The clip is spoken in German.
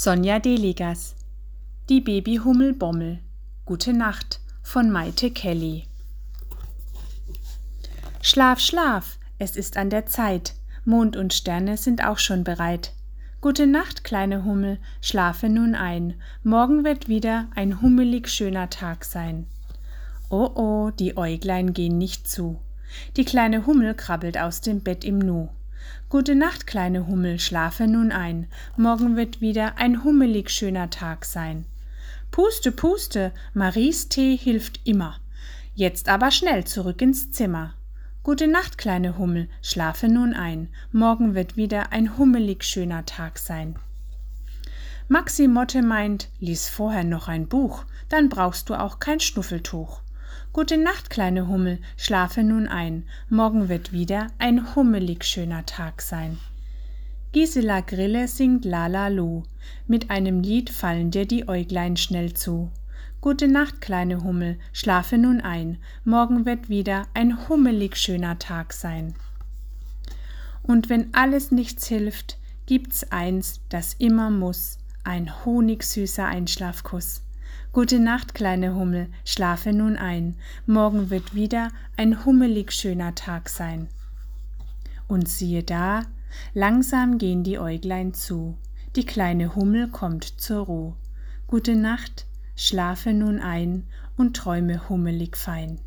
Sonja Deligas Die Babyhummel Bommel Gute Nacht von Maite Kelly Schlaf, schlaf, es ist an der Zeit, Mond und Sterne sind auch schon bereit. Gute Nacht, kleine Hummel, schlafe nun ein, morgen wird wieder ein hummelig schöner Tag sein. Oh oh, die Äuglein gehen nicht zu. Die kleine Hummel krabbelt aus dem Bett im Nu. Gute Nacht, kleine Hummel, schlafe nun ein, morgen wird wieder ein hummelig schöner Tag sein. Puste, puste, Maries Tee hilft immer. Jetzt aber schnell zurück ins Zimmer. Gute Nacht, kleine Hummel, schlafe nun ein, morgen wird wieder ein hummelig schöner Tag sein. Maxi Motte meint, lies vorher noch ein Buch, dann brauchst du auch kein Schnuffeltuch. Gute Nacht, kleine Hummel, schlafe nun ein, morgen wird wieder ein hummelig schöner Tag sein. Gisela Grille singt Lala Lu, mit einem Lied fallen dir die Äuglein schnell zu. Gute Nacht, kleine Hummel, schlafe nun ein, morgen wird wieder ein hummelig schöner Tag sein. Und wenn alles nichts hilft, gibt's eins, das immer muss, ein honigsüßer Einschlafkuss. Gute Nacht, kleine Hummel, schlafe nun ein, morgen wird wieder ein hummelig schöner Tag sein. Und siehe da, langsam gehen die Äuglein zu, die kleine Hummel kommt zur Ruh. Gute Nacht, schlafe nun ein und träume hummelig fein.